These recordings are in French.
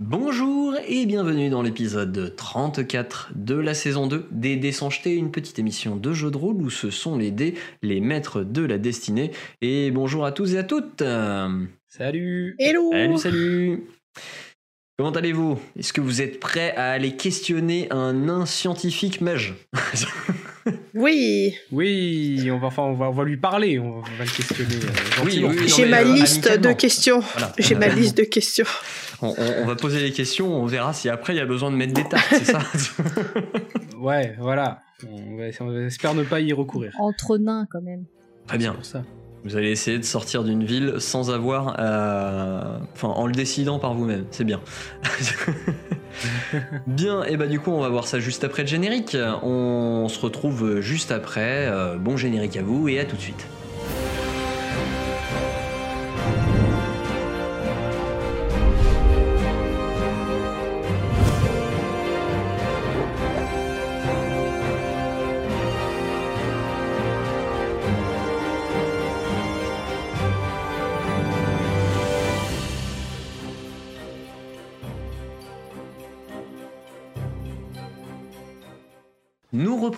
Bonjour et bienvenue dans l'épisode 34 de la saison 2 des Dés sans jeter, une petite émission de jeu de rôle où ce sont les dés, les maîtres de la destinée. Et bonjour à tous et à toutes Salut Hello Salut, salut Comment allez-vous? Est-ce que vous êtes prêts à aller questionner un nain scientifique mage? Oui, Oui, on va, enfin, on va, on va lui parler, on va le questionner. euh, Oui, j'ai ma euh, liste de questions. Voilà. J'ai ma liste de questions. On, on- on va poser les questions, on verra si après il y a besoin de mettre des tartes, c'est ça Ouais, voilà. On, va- on espère ne pas y recourir. Entre nains quand même. Très bien. Pour ça. Vous allez essayer de sortir d'une ville sans avoir à... Enfin, en le décidant par vous-même, c'est bien. bien, et bah du coup, on va voir ça juste après le générique. On se retrouve juste après. Euh, bon générique à vous et à tout de suite.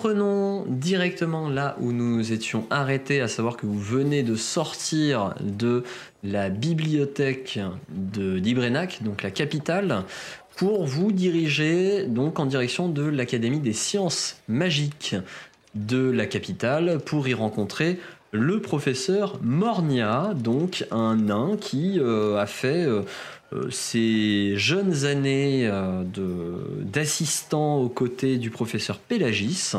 Reprenons directement là où nous étions arrêtés, à savoir que vous venez de sortir de la bibliothèque de d'Ibrenac, donc la capitale, pour vous diriger donc en direction de l'Académie des sciences magiques de la capitale pour y rencontrer le professeur Mornia, donc un nain qui euh, a fait euh, euh, ses jeunes années euh, d'assistant aux côtés du professeur Pélagis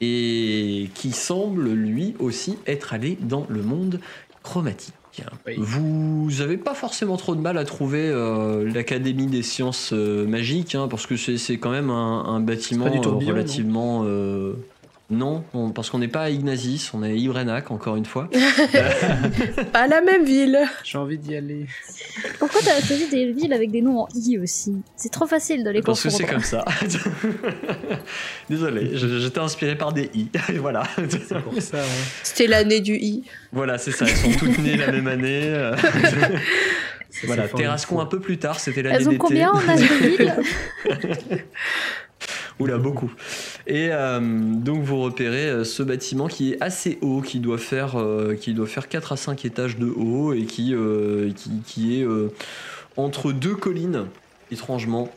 et qui semble lui aussi être allé dans le monde chromatique. Oui. Vous n'avez pas forcément trop de mal à trouver euh, l'Académie des sciences euh, magiques, hein, parce que c'est quand même un, un bâtiment euh, relativement... non, on- parce qu'on n'est pas à Ignazis, on est à Ibrenac, encore une fois. Pas la même ville. J'ai envie d'y aller. Pourquoi t'as choisi des villes avec des noms en i aussi? C'est trop facile de les Parce que c'est comme ça. Désolé, je- j'étais inspiré par des i. voilà. C'est pour ça. C'était l'année du I. voilà, c'est ça. Elles sont toutes nées la même année. voilà, Terrascon un peu plus tard, c'était l'année Elles ont d'été. combien en âge de ville Oula, beaucoup. Et euh, donc vous repérez euh, ce bâtiment qui est assez haut, qui doit faire, euh, qui doit faire 4 à 5 étages de haut et qui, qui, est entre deux collines, étrangement.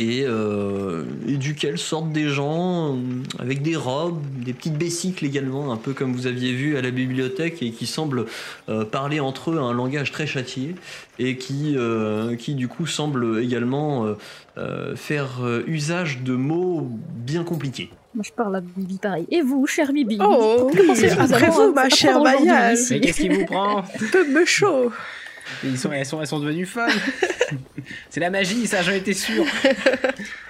Et, euh, et duquel sortent des gens euh, avec des robes, des petites bécycles également, un peu comme vous aviez vu à la bibliothèque, et qui semblent euh, parler entre eux un langage très châtié, et qui, euh, qui du coup semblent également euh, euh, faire usage de mots bien compliqués. Moi je parle à Bibi pareil. Et vous, cher Bibi? Oh, pensez-vous après vous, ma chère Mayal. qu'est-ce qui vous prend? Un peu me chaud. Ils sont, elles, sont, elles sont devenues folles. c'est la magie, ça, j'en étais sûr.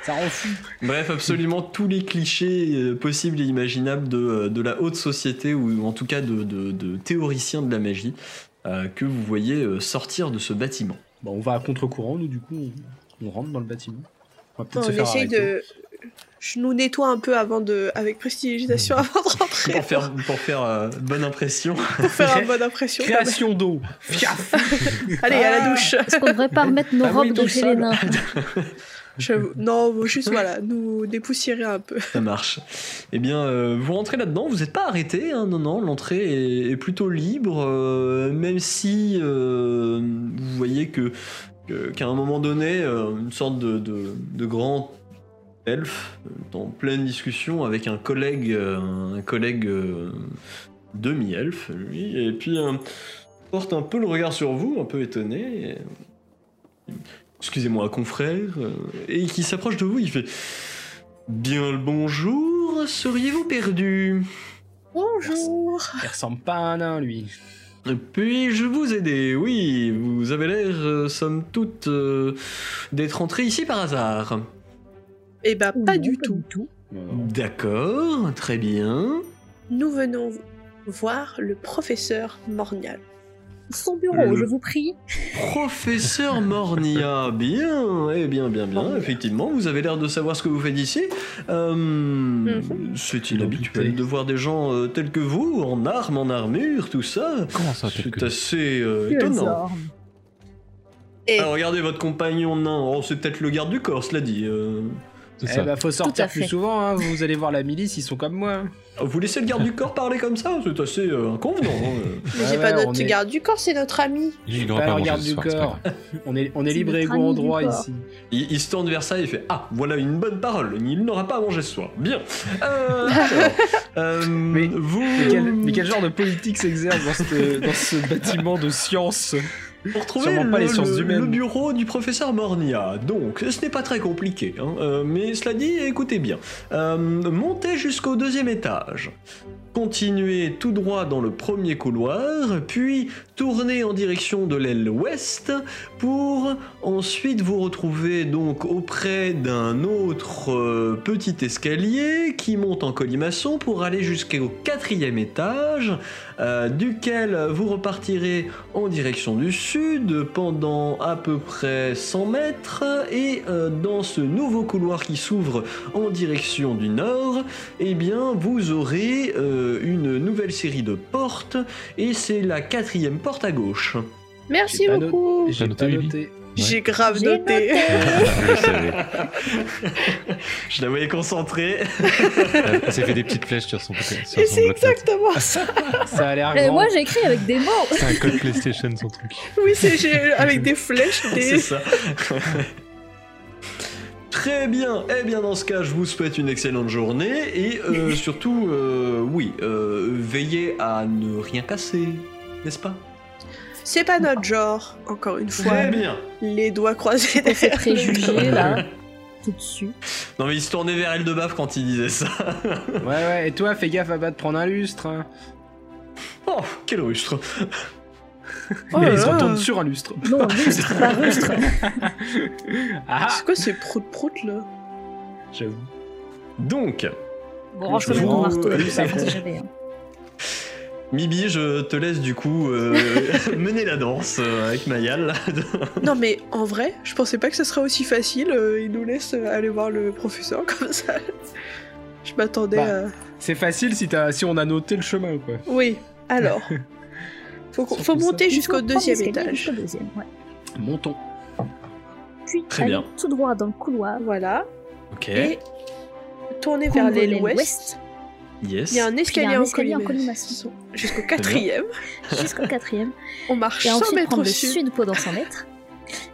ça rend fou. Bref, absolument tous les clichés euh, possibles et imaginables de, euh, de la haute société, ou en tout cas de, de- de théoriciens de la magie, euh, que vous voyez sortir de ce bâtiment. Bon, on va à contre-courant, nous, du coup, on, on rentre dans le bâtiment. On va peut-être se faire arrêter. de. Je nous nettoie un peu avant de, avec prestidigitation avant de rentrer Pour faire, pour faire euh, bonne impression. pour faire une bonne impression. Création d'eau. Fiaf. Allez, à la douche. Est-ce qu'on devrait pas remettre nos Ah oui, robes de chez les nains. Non, juste voilà, nous dépoussiérer un peu. Ça marche. Eh bien, euh, vous rentrez là-dedans, vous n'êtes pas arrêté, hein, non, non, l'entrée est, est plutôt libre, euh, même si euh, vous voyez que qu'à un moment donné, euh, une sorte de, de, de grand elfe, euh, en pleine discussion avec un collègue, euh, un collègue euh, demi-elfe, lui, et puis euh, porte un peu le regard sur vous, un peu étonné. et- Excusez-moi, confrère, et qui s'approche de vous, il fait Bien le bonjour, seriez-vous perdu? Bonjour. Il ressemble pas à un nain, lui. Puis-je vous aider Oui, vous avez l'air, euh, somme toute, euh, d'être entré ici par hasard. Eh ben, pas Non, du tout. Non. D'accord, très bien. Nous venons voir le professeur Mornial. Son bureau, Le- je vous prie. Professeur Mornia, bien, eh bien, bien, bien. Mornia. Effectivement, vous avez l'air de savoir ce que vous faites ici. Euh, Mhm. C'est inhabituel de voir des gens euh, tels que vous, en armes, en armure, tout ça. Comment ça, C'est assez euh, étonnant. Et Ah, regardez votre compagnon nain. Oh, c'est peut-être le garde du corps, cela dit. Euh. C'est Eh bah, faut sortir plus souvent, hein. vous allez voir la milice, ils sont comme moi. Vous laissez le garde du corps parler comme ça C'est assez euh, inconvenant. hein. mais Ouais, c'est pas ouais, on notre est- garde du corps, c'est notre ami. Il Pas pas le garde du soir, pas corps. On est, on est libre et égaux en droit ici. Il, il se tourne vers ça et il fait Ah, voilà une bonne parole. Il n'aura pas à manger ce soir. Bien. Euh, alors, euh, Mais- vous. Mais quel, mais quel genre de politique s'exerce dans, dans ce bâtiment de science? Pour trouver Sûrement pas le, les sciences le- humaines. le bureau du professeur Mornia. Donc, ce n'est pas très compliqué. hein, euh, mais cela dit, écoutez bien. Euh, montez jusqu'au deuxième étage. Continuez tout droit dans le premier couloir, puis tournez en direction de l'aile ouest pour ensuite vous retrouver donc auprès d'un autre euh, petit escalier qui monte en colimaçon pour aller jusqu'au quatrième étage, euh, duquel vous repartirez en direction du sud pendant à peu près 100 mètres et euh, dans ce nouveau couloir qui s'ouvre en direction du nord, eh bien vous aurez une nouvelle série de portes et c'est la quatrième porte à gauche. Merci beaucoup. J'ai noté. J'ai grave noté. Je la voyais concentrée. Elle s'est fait des petites flèches sur son, sur Et c'est exactement ça. Ça a l'air Euh, grand. moi j'ai écrit avec des mots. C'est un code PlayStation son truc. Oui, c'est avec des flèches, C'est ça. Très bien. Eh bien, dans ce cas, je vous souhaite une excellente journée et euh, surtout, euh, oui, euh, veillez à ne rien casser, n'est-ce pas? C'est pas notre genre, encore une fois. Très bien. Les doigts croisés derrière. préjugés là. Tout dessus. Non, mais il se tournait vers Eldebaf quand il disait ça. Ouais, ouais, et toi, fais gaffe à pas te prendre un lustre. hein. Oh, quel rustre. Oh Mais là il se là. retourne sur un lustre. Non, lustre, pas rustre. Ah, C'est quoi ces prout-prout là? J'avoue. Donc, Bon, range vous- mon marteau, ça hein. Mibi, je te laisse du coup euh, mener la danse euh, avec Mayal. Non mais en vrai, je pensais pas que ce serait aussi facile. euh, il nous laisse euh, aller voir le professeur comme ça. Je m'attendais Bah. à. C'est facile si, si on a noté le chemin, quoi. Oui. Alors. Faut, faut monter jusqu'au deuxième étage. jusqu'au deuxième, ouais. Montons. Puis Très bien. tout droit dans le couloir. Voilà. Ok. Et tourner vers Prendre l'aile l'aile ouest. Yes. Il y a un escalier, a un escalier en colimaçon. Jusqu'au quatrième. jusqu'au quatrième. On marche Et 100 ensuite mètres prendre au le sud. sud pendant 100 mètres.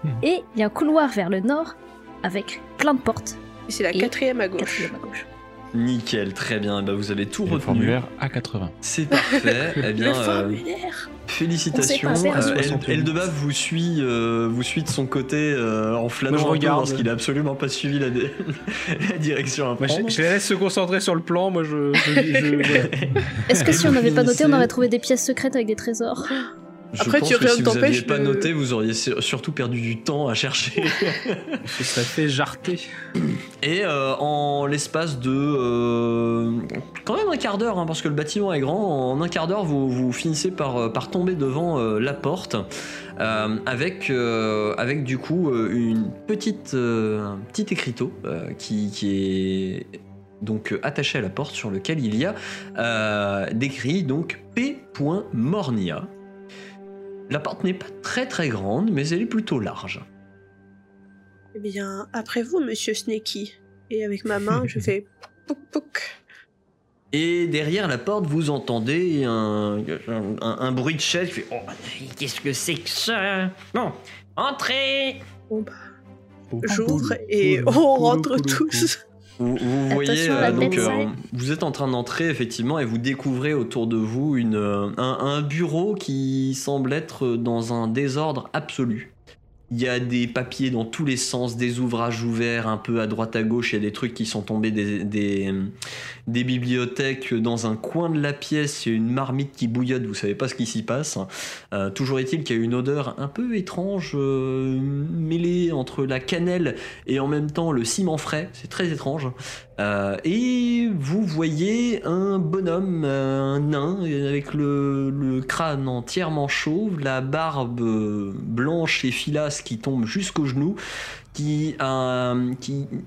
Hmm. Et il y a un couloir vers le nord avec plein de portes. Et c'est la Et quatrième à gauche. Quatrième à gauche. Nickel, très bien. Bah, vous avez tout Et le retenu. formulaire A80. C'est parfait. eh bien, le euh, formulaire. Félicitations. Euh, El- 68. Eldebaf vous suit, euh, vous suit de son côté euh, en flânant Moi, je un peu regarde. parce qu'il a absolument pas suivi la, direction à Moi, je, je les laisse se concentrer sur le plan, moi je. je- je- voilà. Est-ce que si on n'avait pas noté, on aurait trouvé des pièces secrètes avec des trésors? Je Après, pense tu- que rien si vous aviez t'empêche pas noté, vous auriez sur- surtout perdu du temps à chercher. Je serais fait jarter. Et euh, en l'espace de euh, quand même un quart d'heure, hein, parce que le bâtiment est grand, en un quart d'heure, vous, vous finissez par, euh, par tomber devant euh, la porte, euh, avec, euh, avec du coup une petite, euh, un petit écriteau euh, qui, qui est donc attaché à la porte sur lequel il y a euh, décrit donc P.Mornia. La porte n'est pas très très grande, mais elle est plutôt large. Eh bien, après vous, monsieur Snakey. Et avec ma main, je fais pouc pouc. Et derrière la porte, vous entendez un, un, un bruit de chaise qui fait Oh, qu'est-ce que c'est que ça? Bon, entrez Bon bah, j'ouvre et on rentre tous. Vous, vous voyez, euh, donc, euh, vous êtes en train d'entrer effectivement et vous découvrez autour de vous une, euh, un, un bureau qui semble être dans un désordre absolu. Il y a des papiers dans tous les sens, des ouvrages ouverts un peu à droite à gauche, il y a des trucs qui sont tombés des, bibliothèques dans un coin de la pièce, il y a une marmite qui bouillotte, vous savez pas ce qui s'y passe. Euh, toujours est-il qu'il y a une odeur un peu étrange, euh, mêlée entre la cannelle et en même temps le ciment frais, c'est très étrange. Euh, et vous voyez un bonhomme, euh, un nain, avec le, crâne entièrement chauve, la barbe euh, blanche et filasse qui tombe jusqu'aux genoux, qui, euh,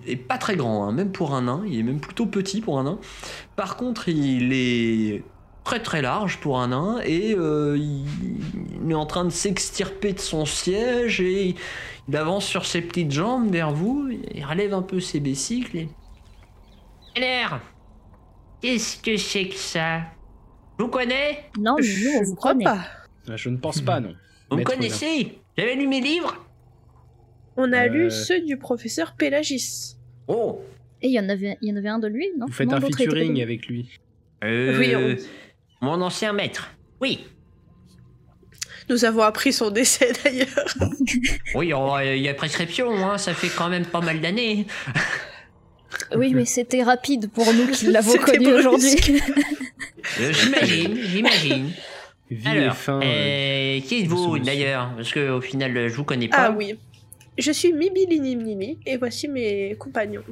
est pas très grand, hein, même pour un nain, il est même plutôt petit pour un nain. Par contre, il est très très large pour un nain et euh, il, est en train de s'extirper de son siège et il avance sur ses petites jambes vers vous, il relève un peu ses besicles et... Alors, qu'est-ce que c'est que ça? Je vous connais Non, mais nous, on Je vous ne crois connaît. pas. Je ne pense pas, non. Vous Maître connaissez? J'avais lu mes livres On a Euh. lu ceux du professeur Pélagis. Oh Et il y en avait, il y en avait un de lui, non? Vous faites Non, un featuring avec lui. Euh, Oui, on- Mon ancien maître. Oui. Nous avons appris son décès d'ailleurs. Oui, oh, il y a prescription, hein, ça fait quand même pas mal d'années. Oui, mais c'était rapide pour nous qui l'avons connu aujourd'hui. Euh, j'imagine, j'imagine. Alors, fin. euh, euh, qui êtes-vous d'ailleurs Parce que au final, je vous connais pas. Ah oui. Je suis Mibilinimnimi et voici mes compagnons.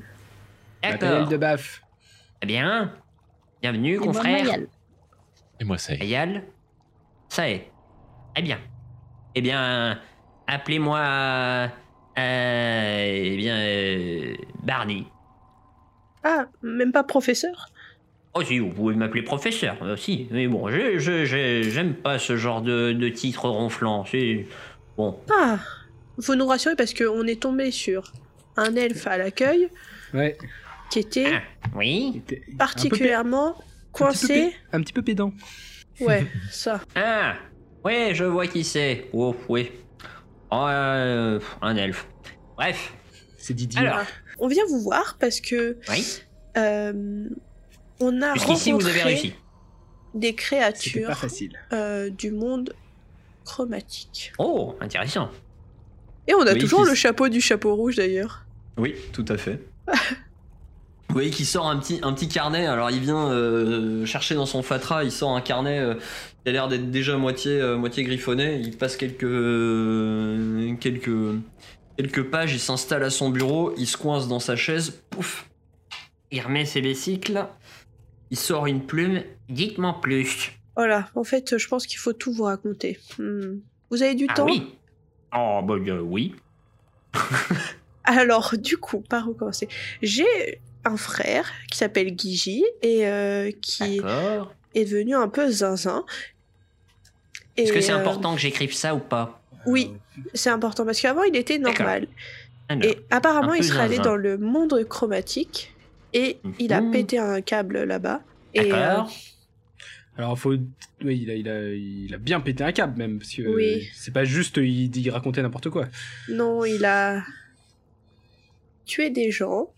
D'accord. De Baf. Très bien. Bienvenue, Et moi, confrère. Mayal. Et moi, ça y est. Ayal. Ça est. Très bien. Eh bien, appelez-moi. euh, eh bien, euh, Barney. Ah, même pas professeur? Oh si, vous pouvez m'appeler professeur aussi. Mais bon, je, je, je- j'aime pas ce genre de, de titre ronflant. C'est bon. Ah, faut nous rassurer parce qu'on est tombé sur un elfe à l'accueil Ouais. qui était Ah, oui. était particulièrement pé- un petit peu coincé. Un petit peu pédant. Ouais, ça. Ah, ouais, je vois qui c'est. Oh, oui. Oh, euh, un elfe. Bref. C'est Didier. Alors, On vient vous voir parce que oui. euh, on a Jusqu'ici, vous avez rencontré réussi. des créatures facile. euh, du monde chromatique. Oh, intéressant. Et on a Oui, toujours le chapeau du chapeau rouge d'ailleurs. Oui, tout à fait. Vous voyez qu'il sort un petit, un petit carnet, alors il vient euh, chercher dans son fatras, il sort un carnet euh, qui a l'air d'être déjà moitié, euh, moitié griffonné, il passe quelques, euh, quelques, quelques pages, il s'installe à son bureau, il se coince dans sa chaise, pouf, il remet ses vesicles, il sort une plume, dites-moi plus. Voilà, en fait, je pense qu'il faut tout vous raconter. Hmm. Vous avez du Ah temps oui Oh, bah euh, oui. Alors, du coup, par où commencer? J'ai un frère qui s'appelle Guigi et euh, qui est devenu un peu zinzin. Est-ce que c'est euh, important que j'écrive ça ou pas? Oui, c'est important parce qu'avant il était normal. Alors, Et apparemment il serait allé dans le monde chromatique et il a Mhm. pété un câble là-bas. Et euh, D'accord. Alors, faut. Oui, il a, il, a, il a bien pété un câble, même. Parce que Oui. c'est pas juste il, il racontait n'importe quoi. non, il a tué des gens.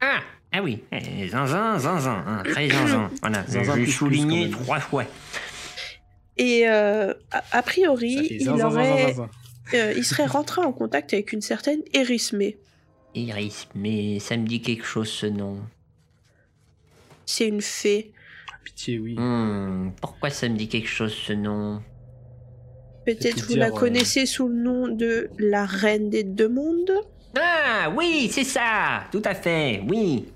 Ah, ah oui, eh, zinzin, zinzin, hein, très zinzin. Voilà, Zinzin je quand même. trois fois. Et euh, a, priori, il, zin, zin, zin, aurait, zin, zin. euh, il serait rentré en contact avec une certaine Erismé. Iris, mais ça me dit quelque chose ce nom. C'est une fée. Pitié, oui. Hmm, pourquoi ça me dit quelque chose ce nom? Peut-être vous dire, la euh, connaissez sous le nom de la reine des deux mondes? Ah oui, c'est ça, tout à fait, oui.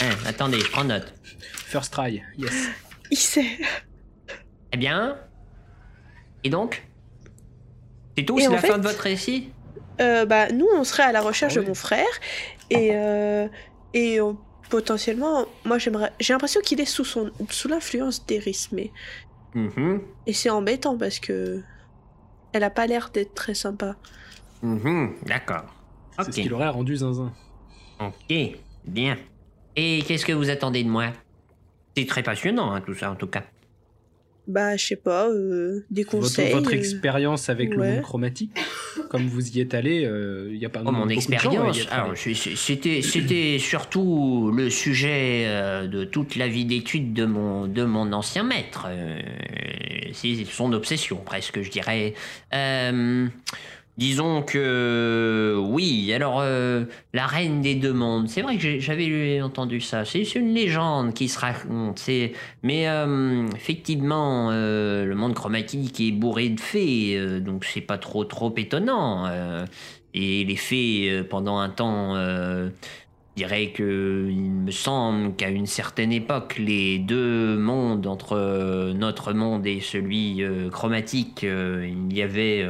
Hein, attendez, je prends note. First try, yes. Il sait. Eh bien? Et donc C'est tout C'est la fait- fin de votre récit? Euh, bah, nous, on serait à la recherche Ah de mon frère. Et, euh, et euh, potentiellement, moi, j'aimerais. J'ai l'impression qu'il est sous, son, sous l'influence d'Erismé. Mhm, Et c'est embêtant parce que. Elle a pas l'air d'être très sympa. mhm, D'accord. C'est ce Ok, qu'il aurait rendu zinzin. ok, bien. Et qu'est-ce que vous attendez de moi? C'est très passionnant, hein, tout ça, en tout cas. Bah, je sais pas, euh, des Votre, conseils. votre euh, expérience avec le monde chromatique, comme vous y êtes allé, il n'y a pas Oh, mon expérience. c'est- c'est- c'était, c'était surtout le sujet euh, de toute la vie d'étude de mon, de mon ancien maître. Euh, c'est son obsession, presque, je dirais. Disons que oui. Alors, euh, la reine des deux mondes. C'est vrai que j'avais entendu ça. C'est une légende qui se raconte. Mais euh, effectivement, euh, le monde chromatique est bourré de fées, donc c'est pas trop trop étonnant. et les fées, pendant un temps, je dirais que il me semble qu'à une certaine époque, les deux mondes entre notre monde et celui chromatique, il y avait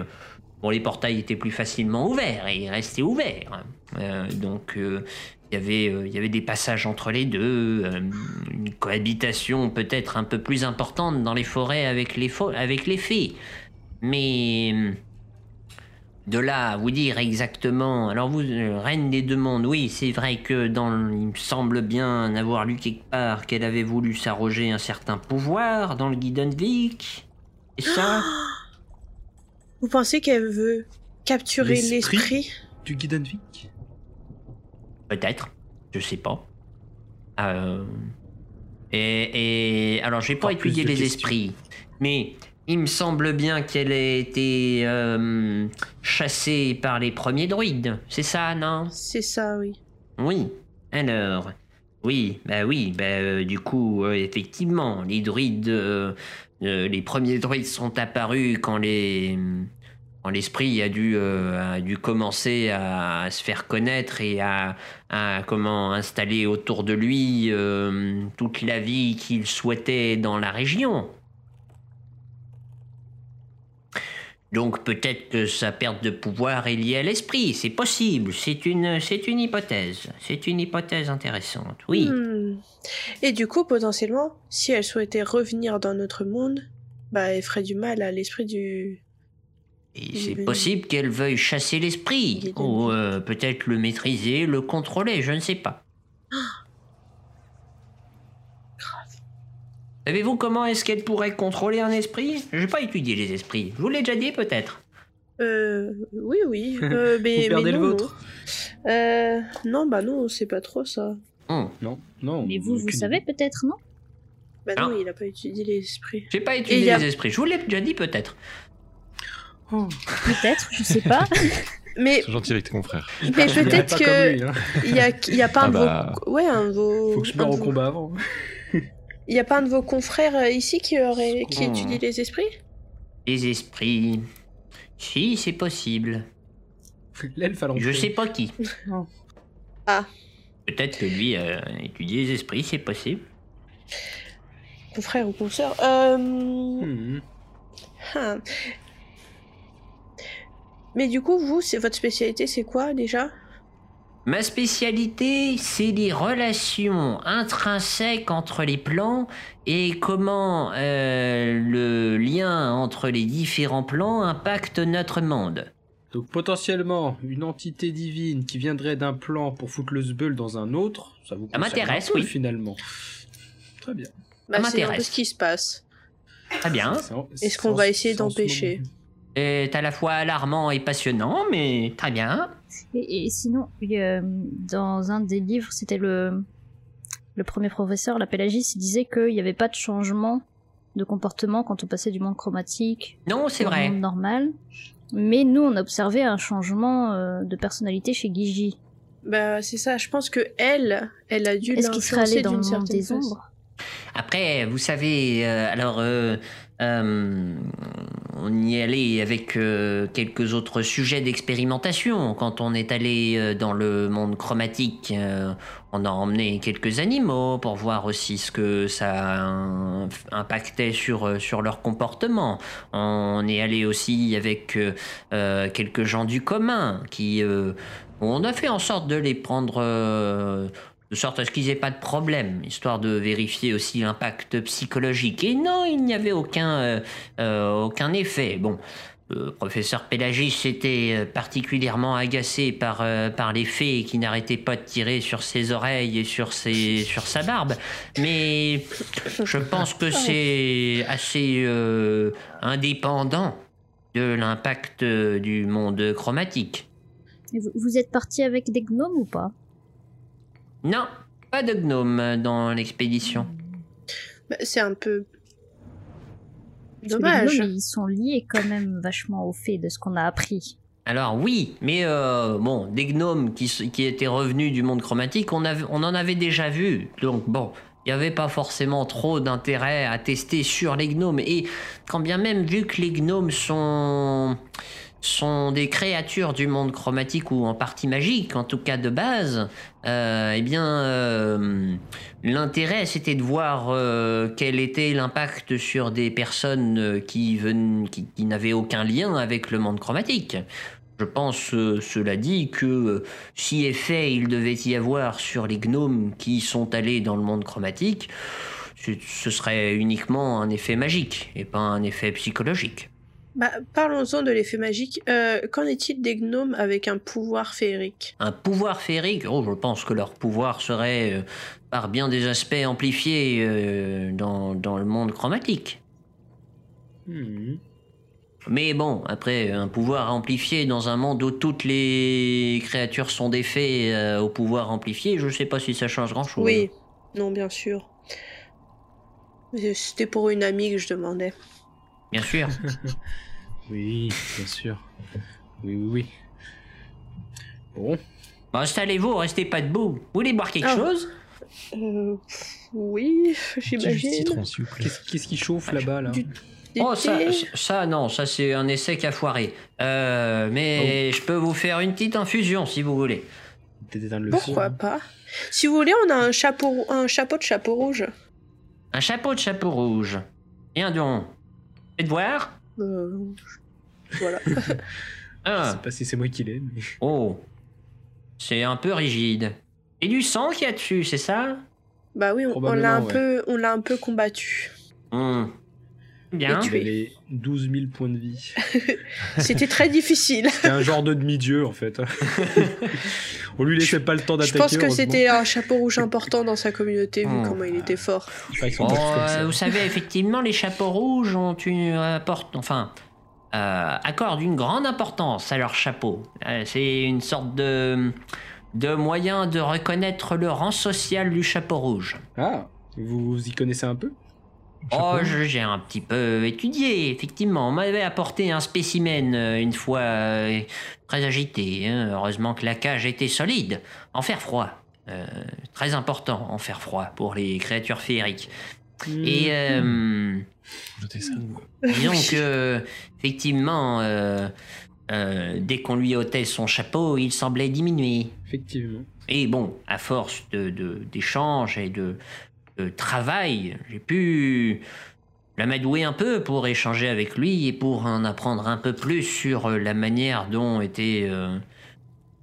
les portails étaient plus facilement ouverts et restaient ouverts. Euh, donc euh, il y avait, euh, y avait des passages entre les deux, une cohabitation peut-être un peu plus importante dans les forêts avec les, fées. Mais de là à vous dire exactement. Alors vous, reine des deux mondes, oui, c'est vrai que dans, il me semble bien avoir lu quelque part qu'elle avait voulu s'arroger un certain pouvoir dans le Guidenvik. Et ça? Vous pensez qu'elle veut capturer L'esprit l'esprit Du Guidenvik Peut-être, je sais pas. Euh, Et, et alors, j'ai pas Encore plus étudié les questions. esprits, mais il me semble bien qu'elle ait été euh, chassée par les premiers druides. C'est ça, non? C'est ça, oui. Oui. Alors, oui, bah oui, bah euh, du coup, euh, effectivement, les druides, euh, les premiers druides sont apparus quand les quand l'esprit a dû commencer à, se faire connaître et à, comment installer autour de lui toute la vie qu'il souhaitait dans la région. Donc peut-être que sa perte de pouvoir est liée à l'esprit, c'est possible, c'est une, c'est une hypothèse, c'est une hypothèse intéressante, oui. Hmm. Et du coup, potentiellement, si elle souhaitait revenir dans notre monde, bah, elle ferait du mal à l'esprit du. Et c'est possible qu'elle veuille chasser l'esprit, ou euh, peut-être le maîtriser, le contrôler, je ne sais pas. Savez-vous comment est-ce qu'elle pourrait contrôler un esprit? Je n'ai pas étudié les esprits. Je vous l'ai déjà dit peut-être. Euh, oui, oui. Euh, mais, Vous perdez mais le non, vôtre. non. Euh, non, bah non, c'est pas trop ça. Hum. Non, non. Mais vous, vous aucune savez peut-être, non? Bah Ah. non, il a pas étudié l'esprit. J'ai pas étudié a- les esprits. Je vous l'ai déjà dit peut-être. Oh, Peut-être, je sais pas. Mais, Sois gentil avec tes confrères. mais peut-être que hein. il y a, il y a pas Ah un de bah. vos, ouais, un vos, Faut que je meure au vos- combat avant. Il y a pas un de vos confrères euh, ici qui aurait, qui étudie les esprits? Les esprits. Si, c'est possible. L'elfe à. Je sais pas qui. Non. Ah. Peut-être que lui a étudié les esprits, c'est possible. Confrère ou consoeur euh... Hmm. ah. Mais du coup, vous, c'est votre spécialité, c'est quoi déjà? Ma spécialité, c'est les relations intrinsèques entre les plans et comment euh, le lien entre les différents plans impacte notre monde. Donc potentiellement, une entité divine qui viendrait d'un plan pour foutre le zbeul dans un autre, ça vous Ça m'intéresse, oui. finalement. Très bien. bah, C'est un peu m'intéresse. ce qui se passe. Très bien. Est-ce qu'on va essayer d'empêcher C'est à la fois alarmant et passionnant, mais très bien. Et, et sinon, dans un des livres, c'était le, le premier professeur, la Pélagis, il disait qu'il n'y avait pas de changement de comportement quand on passait du monde chromatique Non, c'est au vrai. monde normal. Mais nous, on a observé un changement euh, de personnalité chez Gigi. Bah, c'est ça, je pense que elle, elle a dû Est-ce qu'il serait l'influencer allé dans le d'une monde certaine des façon. ombres? Après, vous savez, euh, alors euh, euh, on y allait avec euh, quelques autres sujets d'expérimentation. Quand on est allé euh, dans le monde chromatique, on a emmené quelques animaux pour voir aussi ce que ça impactait sur, sur leur comportement. On est allé aussi avec quelques gens du commun qui... on a fait en sorte de les prendre... de sorte à ce qu'ils aient pas de problème, histoire de vérifier aussi l'impact psychologique. Et non, il n'y avait aucun, euh, euh, aucun effet. Bon, le professeur Pélagis était euh, particulièrement agacé par, euh, par les fées qui n'arrêtaient pas de tirer sur ses oreilles et sur, ses, sur sa barbe. Mais je pense que c'est assez indépendant de l'impact du monde chromatique. Vous êtes parti avec des gnomes ou pas? Non, pas de gnome dans l'expédition. Bah, c'est un peu dommage. Les gnomes, ils sont liés quand même vachement au fait de ce qu'on a appris. Alors oui, mais euh, bon, des gnomes qui, étaient revenus du monde chromatique, on, avait- on en avait déjà vu. Donc bon, il n'y avait pas forcément trop d'intérêt à tester sur les gnomes. Et quand bien même, vu que les gnomes sont, sont des créatures du monde chromatique ou en partie magiques, en tout cas de base, euh, eh bien, euh, l'intérêt c'était de voir euh, quel était l'impact sur des personnes euh, qui, n'avaient aucun lien avec le monde chromatique. Je pense, cela dit, que si effet il devait y avoir sur les gnomes qui sont allés dans le monde chromatique, ce serait uniquement un effet magique et pas un effet psychologique. Bah, parlons-en de l'effet magique. Euh, Qu'en est-il des gnomes avec un pouvoir féerique? Un pouvoir féerique, oh, je pense que leur pouvoir serait, euh, par bien des aspects, amplifié euh, dans, dans le monde chromatique. Hmm. Mais bon, après, un pouvoir amplifié dans un monde où toutes les créatures sont des fées euh, au pouvoir amplifié, je sais pas si ça change grand-chose. Oui, non, bien sûr. C'était pour une amie que je demandais. Bien sûr. Oui, bien sûr. Oui, oui, oui. Bon, Bon, installez-vous, restez pas debout. Vous voulez boire quelque Ah. chose? Euh, oui, j'imagine. citron, s'il vous plaît. qu'est-ce qu'est-ce qui chauffe là-bas là? Du- Oh, ça, non, ça c'est un essai qui a foiré. Euh, mais Oh. je peux vous faire une petite infusion si vous voulez. Le Pourquoi pas? Si vous voulez, on a un chapeau, un chapeau de chapeau rouge. Un chapeau de chapeau rouge. Viens donc. Faites voir. Euh, voilà. Je Ah, sais pas si c'est moi qui l'ai, mais... oh. C'est un peu rigide. Et du sang qu'il y a dessus, c'est ça? Bah oui, on- l'a un ouais. peu, on l'a un peu combattu. Hmm. Bien. Et tu- Il avait 12 000 points de vie. C'était très difficile. C'était un genre de demi-dieu en fait. On lui laissait pas le temps Je d'attaquer. pense que c'était un chapeau rouge important dans sa communauté, vu Hmm. comment il était fort. Oh, euh, vous savez, effectivement, les chapeaux rouges ont une importe, enfin, euh, accordent une grande importance à leur chapeau. Euh, c'est une sorte de de moyen de reconnaître le rang social du chapeau rouge. Ah, vous, vous y connaissez un peu? Oh, je- j'ai un petit peu étudié, effectivement. On m'avait apporté un spécimen euh, une fois euh, très agité. hein. Heureusement que la cage était solide, en fer froid. Euh, très important en fer froid pour les créatures féeriques. Et euh, Notez ça. disons que, effectivement, euh, euh, dès qu'on lui ôtait son chapeau, il semblait diminuer. Effectivement. Et bon, à force de- d'échanges et de, de travail, j'ai pu l'amadouer un peu pour échanger avec lui et pour en apprendre un peu plus sur euh, la manière dont était. euh,